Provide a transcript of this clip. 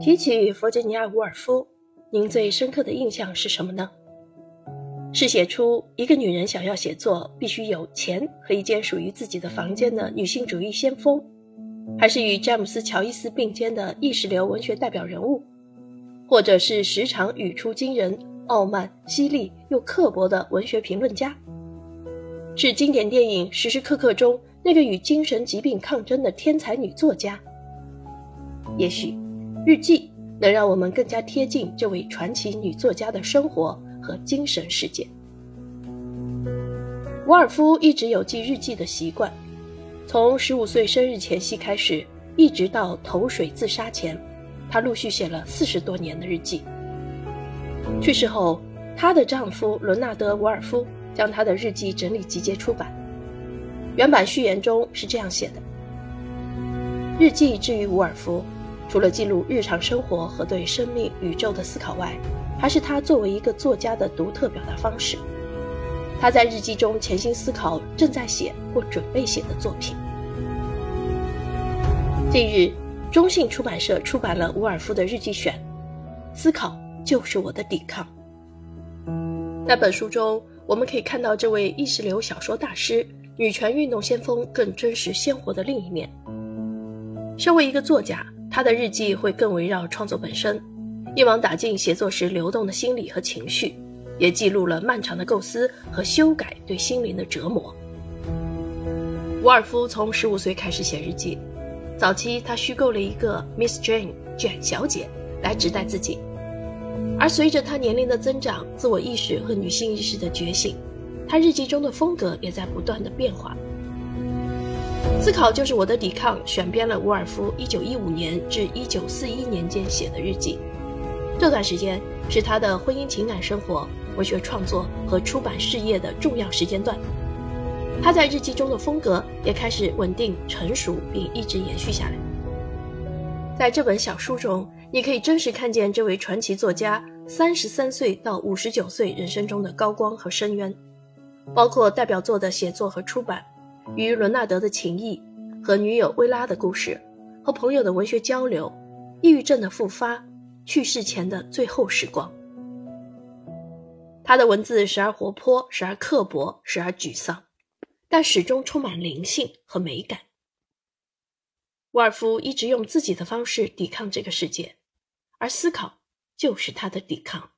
提起弗吉尼亚·伍尔夫，您最深刻的印象是什么呢？是写出一个女人想要写作必须有钱和一间属于自己的房间的女性主义先锋，还是与詹姆斯·乔伊斯并肩的意识流文学代表人物，或者是时常语出惊人、傲慢、犀利又刻薄的文学评论家？是经典电影时时刻刻中那个与精神疾病抗争的天才女作家？也许。日记能让我们更加贴近这位传奇女作家的生活和精神世界。伍尔夫一直有记日记的习惯，从十五岁生日前夕开始，一直到投水自杀前，她陆续写了四十多年的日记。去世后，她的丈夫伦纳德·伍尔夫将她的日记整理集结出版。原版序言中是这样写的：“日记之于伍尔夫。”除了记录日常生活和对生命、宇宙的思考外，还是他作为一个作家的独特表达方式。他在日记中潜心思考正在写或准备写的作品。近日，中信出版社出版了伍尔夫的日记选，《思考就是我的抵抗》。在本书中，我们可以看到这位意识流小说大师、女权运动先锋更真实鲜活的另一面。身为一个作家。他的日记会更围绕创作本身，一网打尽写作时流动的心理和情绪，也记录了漫长的构思和修改对心灵的折磨。伍尔夫从十五岁开始写日记，早期他虚构了一个 Miss Jane 卷小姐来指代自己，而随着他年龄的增长，自我意识和女性意识的觉醒，他日记中的风格也在不断的变化。思考就是我的抵抗。选编了伍尔夫1915年至1941年间写的日记，这段时间是他的婚姻情感生活、文学创作和出版事业的重要时间段。他在日记中的风格也开始稳定成熟，并一直延续下来。在这本小书中，你可以真实看见这位传奇作家三十三岁到五十九岁人生中的高光和深渊，包括代表作的写作和出版。与伦纳德的情谊，和女友薇拉的故事，和朋友的文学交流，抑郁症的复发，去世前的最后时光。他的文字时而活泼，时而刻薄，时而沮丧，但始终充满灵性和美感。沃尔夫一直用自己的方式抵抗这个世界，而思考就是他的抵抗。